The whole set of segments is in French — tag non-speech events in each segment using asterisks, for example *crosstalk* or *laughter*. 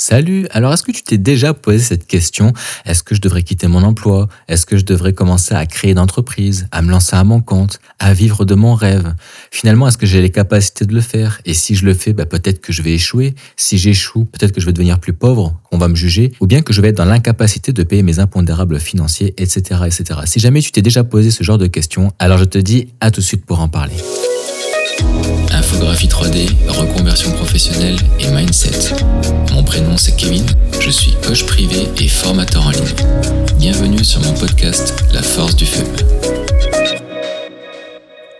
Salut, alors est-ce que tu t'es déjà posé cette question? Est-ce que je devrais quitter mon emploi? Est-ce que je devrais commencer à créer une à me lancer à mon compte, à vivre de mon rêve? Finalement, est-ce que j'ai les capacités de le faire? Et si je le fais, bah, peut-être que je vais échouer. Si j'échoue, peut-être que je vais devenir plus pauvre, qu'on va me juger, ou bien que je vais être dans l'incapacité de payer mes impondérables financiers, etc., etc. Si jamais tu t'es déjà posé ce genre de questions, alors je te dis à tout de suite pour en parler. Infographie 3D, reconversion professionnelle et mindset. Mon prénom c'est Kevin, je suis coach privé et formateur en ligne. Bienvenue sur mon podcast La force du feu.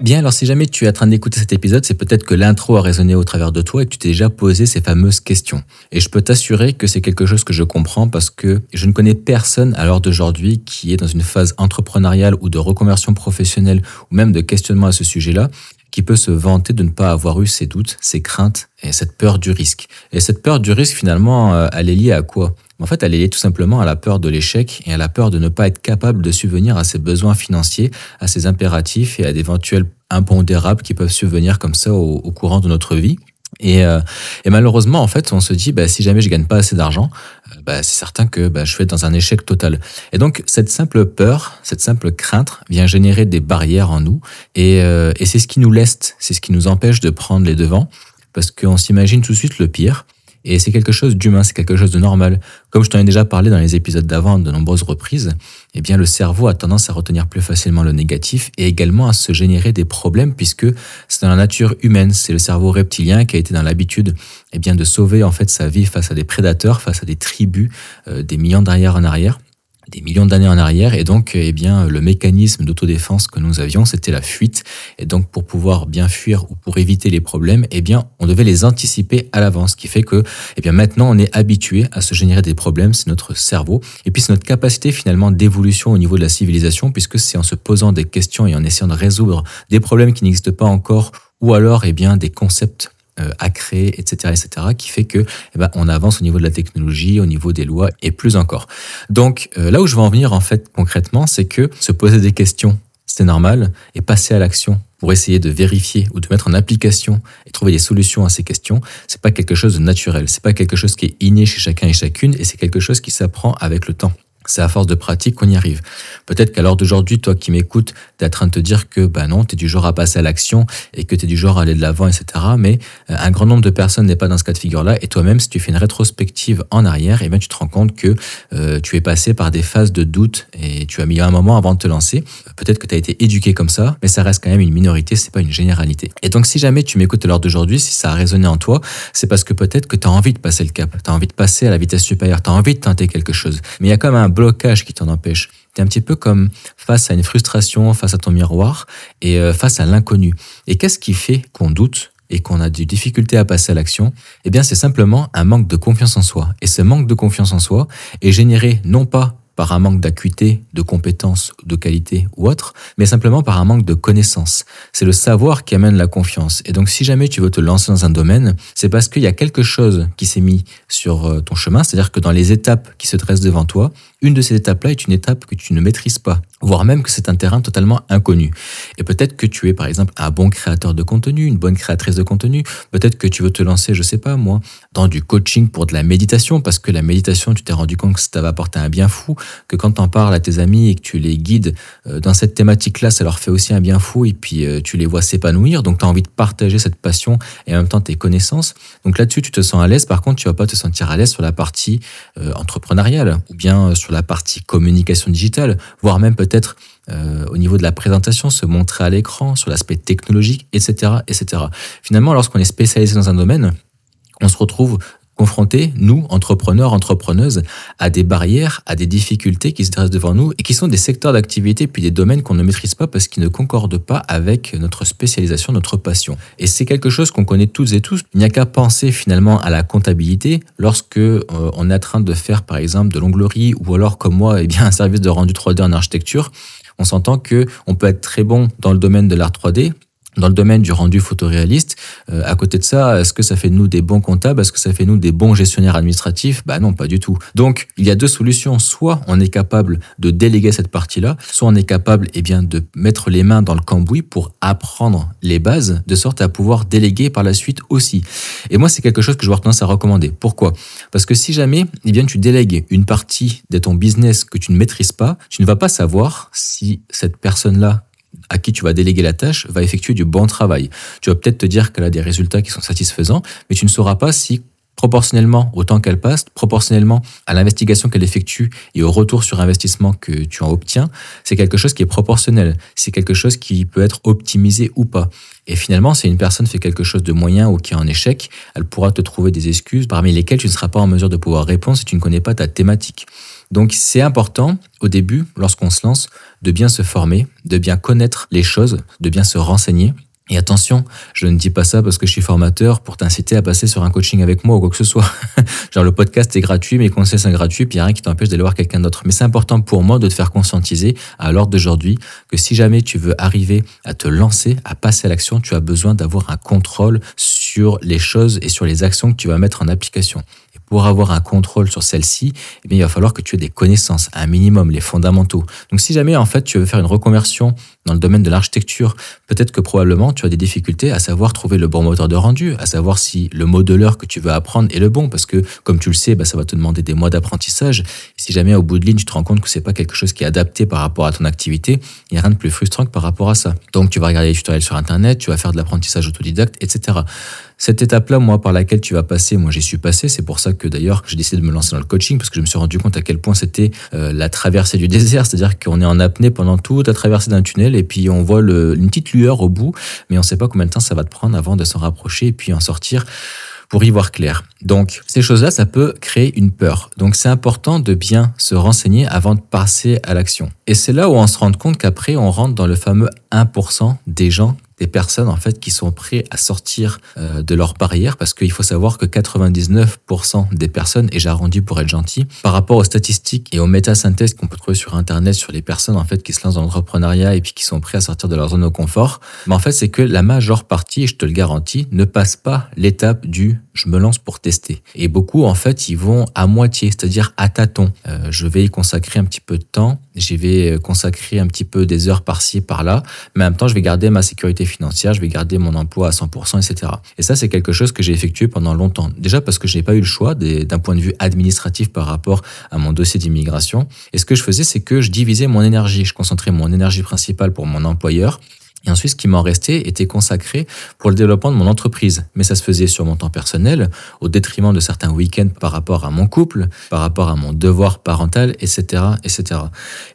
Bien, alors si jamais tu es en train d'écouter cet épisode, c'est peut-être que l'intro a résonné au travers de toi et que tu t'es déjà posé ces fameuses questions. Et je peux t'assurer que c'est quelque chose que je comprends parce que je ne connais personne à l'heure d'aujourd'hui qui est dans une phase entrepreneuriale ou de reconversion professionnelle ou même de questionnement à ce sujet-là qui peut se vanter de ne pas avoir eu ces doutes, ces craintes et cette peur du risque. Et cette peur du risque, finalement, euh, elle est liée à quoi? En fait, elle est liée tout simplement à la peur de l'échec et à la peur de ne pas être capable de subvenir à ses besoins financiers, à ses impératifs et à d'éventuels impondérables qui peuvent subvenir comme ça au, au courant de notre vie. Et, euh, et, malheureusement, en fait, on se dit, bah, si jamais je gagne pas assez d'argent, euh, bah, c'est certain que bah, je vais être dans un échec total. Et donc, cette simple peur, cette simple crainte vient générer des barrières en nous. Et, euh, et c'est ce qui nous laisse, c'est ce qui nous empêche de prendre les devants, parce qu'on s'imagine tout de suite le pire. Et c'est quelque chose d'humain, c'est quelque chose de normal. Comme je t'en ai déjà parlé dans les épisodes d'avant de nombreuses reprises, eh bien le cerveau a tendance à retenir plus facilement le négatif et également à se générer des problèmes puisque c'est dans la nature humaine, c'est le cerveau reptilien qui a été dans l'habitude eh bien de sauver en fait sa vie face à des prédateurs, face à des tribus euh, des millions d'arrière en arrière des millions d'années en arrière. Et donc eh bien le mécanisme d'autodéfense que nous avions c'était la fuite. Et donc pour pouvoir bien fuir ou pour éviter les problèmes eh bien on devait les anticiper à l'avance. Ce qui fait que eh bien maintenant on est habitué à se générer des problèmes. C'est notre cerveau. Et puis c'est notre capacité finalement d'évolution au niveau de la civilisation puisque c'est en se posant des questions et en essayant de résoudre des problèmes qui n'existent pas encore ou alors eh bien des concepts à créer, etc., etc., qui fait que eh ben, on avance au niveau de la technologie, au niveau des lois et plus encore. Donc euh, là où je veux en venir en fait concrètement, c'est que se poser des questions, c'est normal, et passer à l'action pour essayer de vérifier ou de mettre en application et trouver des solutions à ces questions, c'est pas quelque chose de naturel, c'est pas quelque chose qui est inné chez chacun et chacune, et c'est quelque chose qui s'apprend avec le temps. C'est à force de pratique qu'on y arrive. Peut-être qu'à l'heure d'aujourd'hui, toi qui m'écoutes, tu es en train de te dire que bah non, tu es du genre à passer à l'action et que tu es du genre à aller de l'avant, etc. Mais euh, un grand nombre de personnes n'est pas dans ce cas de figure-là. Et toi-même, si tu fais une rétrospective en arrière, eh tu te rends compte que euh, tu es passé par des phases de doute et tu as mis un moment avant de te lancer. Peut-être que tu as été éduqué comme ça, mais ça reste quand même une minorité, c'est pas une généralité. Et donc, si jamais tu m'écoutes à l'heure d'aujourd'hui, si ça a résonné en toi, c'est parce que peut-être que tu as envie de passer le cap, tu as envie de passer à la vitesse supérieure, tu as envie de tenter quelque chose. Mais il y a comme un blocage qui t'en empêche. Tu es un petit peu comme face à une frustration, face à ton miroir et euh, face à l'inconnu. Et qu'est-ce qui fait qu'on doute et qu'on a des difficultés à passer à l'action? Eh bien, c'est simplement un manque de confiance en soi. Et ce manque de confiance en soi est généré non pas par un manque d'acuité, de compétences, de qualité ou autre, mais simplement par un manque de connaissances. C'est le savoir qui amène la confiance. Et donc si jamais tu veux te lancer dans un domaine, c'est parce qu'il y a quelque chose qui s'est mis sur euh, ton chemin, c'est-à-dire que dans les étapes qui se dressent devant toi, une de ces étapes-là est une étape que tu ne maîtrises pas, voire même que c'est un terrain totalement inconnu. Et peut-être que tu es par exemple un bon créateur de contenu, une bonne créatrice de contenu, peut-être que tu veux te lancer, je sais pas moi, dans du coaching pour de la méditation, parce que la méditation, tu t'es rendu compte que ça va apporter un bien fou, que quand tu en parles à tes amis et que tu les guides euh, dans cette thématique-là, ça leur fait aussi un bien fou et puis euh, tu les vois s'épanouir. Donc tu as envie de partager cette passion et en même temps tes connaissances. Donc là-dessus, tu te sens à l'aise. Par contre, tu vas pas te sentir à l'aise sur la partie euh, entrepreneuriale ou bien sur la partie communication digitale, voire même peut-être au niveau de la présentation, se montrer à l'écran, sur l'aspect technologique, etc., etc. Finalement, lorsqu'on est spécialisé dans un domaine, on se retrouve confrontés, nous, entrepreneurs, entrepreneuses, à des barrières, à des difficultés qui se dressent devant nous et qui sont des secteurs d'activité puis des domaines qu'on ne maîtrise pas parce qu'ils ne concordent pas avec notre spécialisation, notre passion. Et c'est quelque chose qu'on connaît toutes et tous. Il n'y a qu'à penser finalement à la comptabilité lorsque euh, on est en train de faire par exemple de l'onglerie ou alors comme moi, eh bien, un service de rendu 3D en architecture. On s'entend que on peut être très bon dans le domaine de l'art 3D, dans le domaine du rendu photoréaliste. Euh, à côté de ça, est-ce que ça fait de nous des bons comptables? Est-ce que ça fait de nous des bons gestionnaires administratifs? Bah non, pas du tout. Donc, il y a deux solutions. Soit on est capable de déléguer cette partie-là, soit on est capable eh bien, de mettre les mains dans le cambouis pour apprendre les bases, de sorte à pouvoir déléguer par la suite aussi. Et moi, c'est quelque chose que je vois tendance à recommander. Pourquoi? Parce que si jamais eh bien, tu délègues une partie de ton business que tu ne maîtrises pas, tu ne vas pas savoir si cette personne-là à qui tu vas déléguer la tâche va effectuer du bon travail. Tu vas peut-être te dire qu'elle a des résultats qui sont satisfaisants, mais tu ne sauras pas si proportionnellement au temps qu'elle passe, proportionnellement à l'investigation qu'elle effectue et au retour sur investissement que tu en obtiens, c'est quelque chose qui est proportionnel. C'est quelque chose qui peut être optimisé ou pas. Et finalement, si une personne fait quelque chose de moyen ou qui est en échec, elle pourra te trouver des excuses parmi lesquelles tu ne seras pas en mesure de pouvoir répondre si tu ne connais pas ta thématique. Donc c'est important au début, lorsqu'on se lance, de bien se former, de bien connaître les choses, de bien se renseigner. Et attention, je ne dis pas ça parce que je suis formateur pour t'inciter à passer sur un coaching avec moi ou quoi que ce soit. *laughs* Genre le podcast est gratuit, mes conseils sont gratuits, puis il n'y a rien qui t'empêche d'aller voir quelqu'un d'autre. Mais c'est important pour moi de te faire conscientiser à l'ordre d'aujourd'hui que si jamais tu veux arriver à te lancer, à passer à l'action, tu as besoin d'avoir un contrôle sur les choses et sur les actions que tu vas mettre en application pour avoir un contrôle sur celle-ci, eh bien, il va falloir que tu aies des connaissances, un minimum, les fondamentaux. Donc, si jamais, en fait, tu veux faire une reconversion dans le domaine de l'architecture, peut-être que probablement tu as des difficultés à savoir trouver le bon moteur de rendu, à savoir si le modeleur que tu veux apprendre est le bon, parce que, comme tu le sais, bah, ça va te demander des mois d'apprentissage. Si jamais, au bout de ligne, tu te rends compte que c'est pas quelque chose qui est adapté par rapport à ton activité, il n'y a rien de plus frustrant que par rapport à ça. Donc, tu vas regarder les tutoriels sur Internet, tu vas faire de l'apprentissage autodidacte, etc. Cette étape-là, moi, par laquelle tu vas passer, moi, j'y suis passé. C'est pour ça que d'ailleurs, j'ai décidé de me lancer dans le coaching parce que je me suis rendu compte à quel point c'était euh, la traversée du *laughs* désert. C'est-à-dire qu'on est en apnée pendant toute la traversée d'un tunnel et puis on voit une petite lueur au bout, mais on ne sait pas combien de temps ça va te prendre avant de s'en rapprocher et puis en sortir pour y voir clair. Donc, ces choses-là, ça peut créer une peur. Donc, c'est important de bien se renseigner avant de passer à l'action. Et c'est là où on se rend compte qu'après, on rentre dans le fameux 1% des gens des personnes en fait qui sont prêts à sortir euh, de leur barrière parce qu'il faut savoir que 99% des personnes, et j'arrondis pour être gentil, par rapport aux statistiques et aux métasynthèses qu'on peut trouver sur internet sur les personnes en fait qui se lancent dans l'entrepreneuriat et puis qui sont prêts à sortir de leur zone de confort, mais en fait c'est que la majeure partie, je te le garantis, ne passe pas l'étape du je me lance pour tester. Et beaucoup en fait ils vont à moitié, c'est-à-dire à tâtons. Euh, je vais y consacrer un petit peu de temps, j'y vais consacrer un petit peu des heures par-ci par-là, mais en même temps je vais garder ma sécurité financière, je vais garder mon emploi à 100%, etc. Et ça, c'est quelque chose que j'ai effectué pendant longtemps. Déjà parce que je n'ai pas eu le choix d'un point de vue administratif par rapport à mon dossier d'immigration. Et ce que je faisais, c'est que je divisais mon énergie. Je concentrais mon énergie principale pour mon employeur et ensuite, ce qui m'en restait était consacré pour le développement de mon entreprise. Mais ça se faisait sur mon temps personnel, au détriment de certains week-ends par rapport à mon couple, par rapport à mon devoir parental, etc., etc.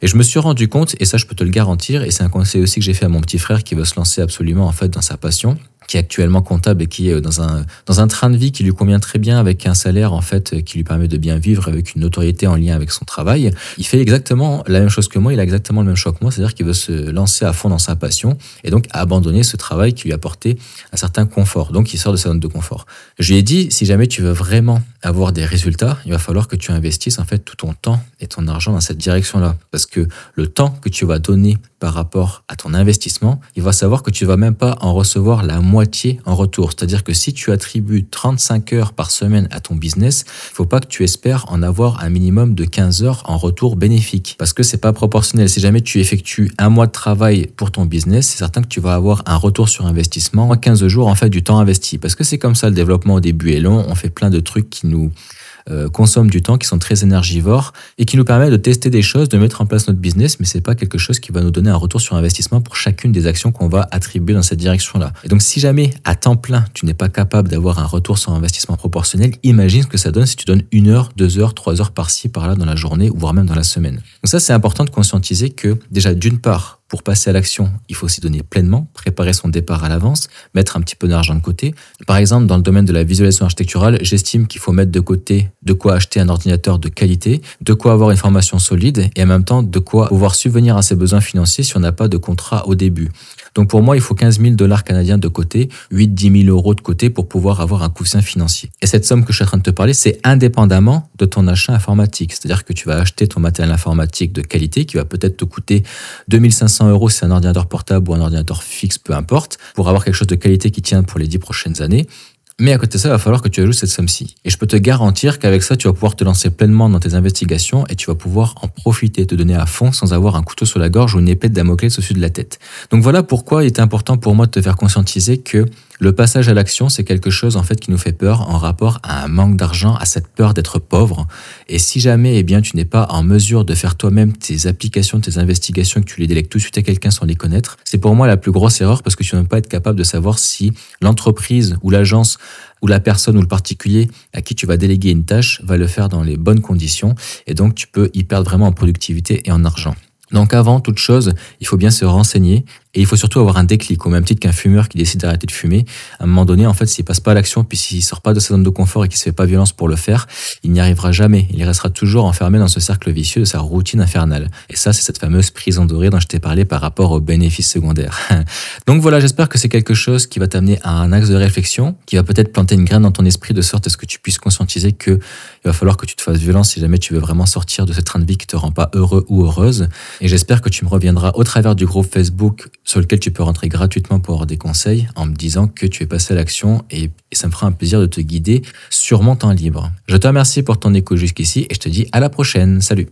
Et je me suis rendu compte, et ça je peux te le garantir, et c'est un conseil aussi que j'ai fait à mon petit frère qui veut se lancer absolument en fait dans sa passion, qui est actuellement comptable et qui est dans un, dans un train de vie qui lui convient très bien avec un salaire en fait qui lui permet de bien vivre avec une notoriété en lien avec son travail. Il fait exactement la même chose que moi, il a exactement le même choix que moi, c'est-à-dire qu'il veut se lancer à fond dans sa passion et donc abandonner ce travail qui lui apportait un certain confort. Donc il sort de sa zone de confort. Je lui ai dit, si jamais tu veux vraiment avoir des résultats, il va falloir que tu investisses en fait tout ton temps et ton argent dans cette direction-là. Parce que le temps que tu vas donner par rapport à ton investissement, il va savoir que tu vas même pas en recevoir la en retour. C'est-à-dire que si tu attribues 35 heures par semaine à ton business, il faut pas que tu espères en avoir un minimum de 15 heures en retour bénéfique parce que c'est pas proportionnel. Si jamais tu effectues un mois de travail pour ton business, c'est certain que tu vas avoir un retour sur investissement en 15 jours en fait du temps investi parce que c'est comme ça le développement au début est long, on fait plein de trucs qui nous euh, consomment du temps, qui sont très énergivores et qui nous permettent de tester des choses, de mettre en place notre business, mais c'est pas quelque chose qui va nous donner un retour sur investissement pour chacune des actions qu'on va attribuer dans cette direction-là. Et donc, si jamais à temps plein, tu n'es pas capable d'avoir un retour sur investissement proportionnel, imagine ce que ça donne si tu donnes une heure, deux heures, trois heures par-ci, par-là dans la journée, voire même dans la semaine. Donc ça, c'est important de conscientiser que déjà, d'une part, pour passer à l'action, il faut s'y donner pleinement, préparer son départ à l'avance, mettre un petit peu d'argent de côté. Par exemple, dans le domaine de la visualisation architecturale, j'estime qu'il faut mettre de côté de quoi acheter un ordinateur de qualité, de quoi avoir une formation solide et en même temps de quoi pouvoir subvenir à ses besoins financiers si on n'a pas de contrat au début. Donc pour moi, il faut 15 000 dollars canadiens de côté, 8-10 000 euros de côté pour pouvoir avoir un coussin financier. Et cette somme que je suis en train de te parler, c'est indépendamment de ton achat informatique. C'est-à-dire que tu vas acheter ton matériel informatique de qualité qui va peut-être te coûter 2500 euros c'est un ordinateur portable ou un ordinateur fixe, peu importe, pour avoir quelque chose de qualité qui tient pour les 10 prochaines années. Mais à côté de ça, il va falloir que tu ajoutes cette somme-ci. Et je peux te garantir qu'avec ça, tu vas pouvoir te lancer pleinement dans tes investigations et tu vas pouvoir en profiter, te donner à fond sans avoir un couteau sur la gorge ou une épée de Damoclès au-dessus de la tête. Donc voilà pourquoi il est important pour moi de te faire conscientiser que le passage à l'action, c'est quelque chose en fait qui nous fait peur en rapport à un manque d'argent, à cette peur d'être pauvre. Et si jamais eh bien tu n'es pas en mesure de faire toi-même tes applications, tes investigations, que tu les délègues tout de suite à quelqu'un sans les connaître, c'est pour moi la plus grosse erreur parce que tu ne vas pas être capable de savoir si l'entreprise ou l'agence ou la personne ou le particulier à qui tu vas déléguer une tâche va le faire dans les bonnes conditions et donc tu peux y perdre vraiment en productivité et en argent. Donc avant toute chose, il faut bien se renseigner et il faut surtout avoir un déclic, au même titre qu'un fumeur qui décide d'arrêter de fumer. À un moment donné, en fait, s'il passe pas à l'action, puis s'il sort pas de sa zone de confort et qu'il se fait pas violence pour le faire, il n'y arrivera jamais. Il restera toujours enfermé dans ce cercle vicieux de sa routine infernale. Et ça, c'est cette fameuse prison dorée dont je t'ai parlé par rapport aux bénéfices secondaires. *laughs* Donc voilà, j'espère que c'est quelque chose qui va t'amener à un axe de réflexion, qui va peut-être planter une graine dans ton esprit de sorte à ce que tu puisses conscientiser que il va falloir que tu te fasses violence si jamais tu veux vraiment sortir de cette train de vie qui te rend pas heureux ou heureuse. Et j'espère que tu me reviendras au travers du groupe Facebook sur lequel tu peux rentrer gratuitement pour avoir des conseils en me disant que tu es passé à l'action et, ça me fera un plaisir de te guider sur mon temps libre. Je te remercie pour ton écoute jusqu'ici et je te dis à la prochaine. Salut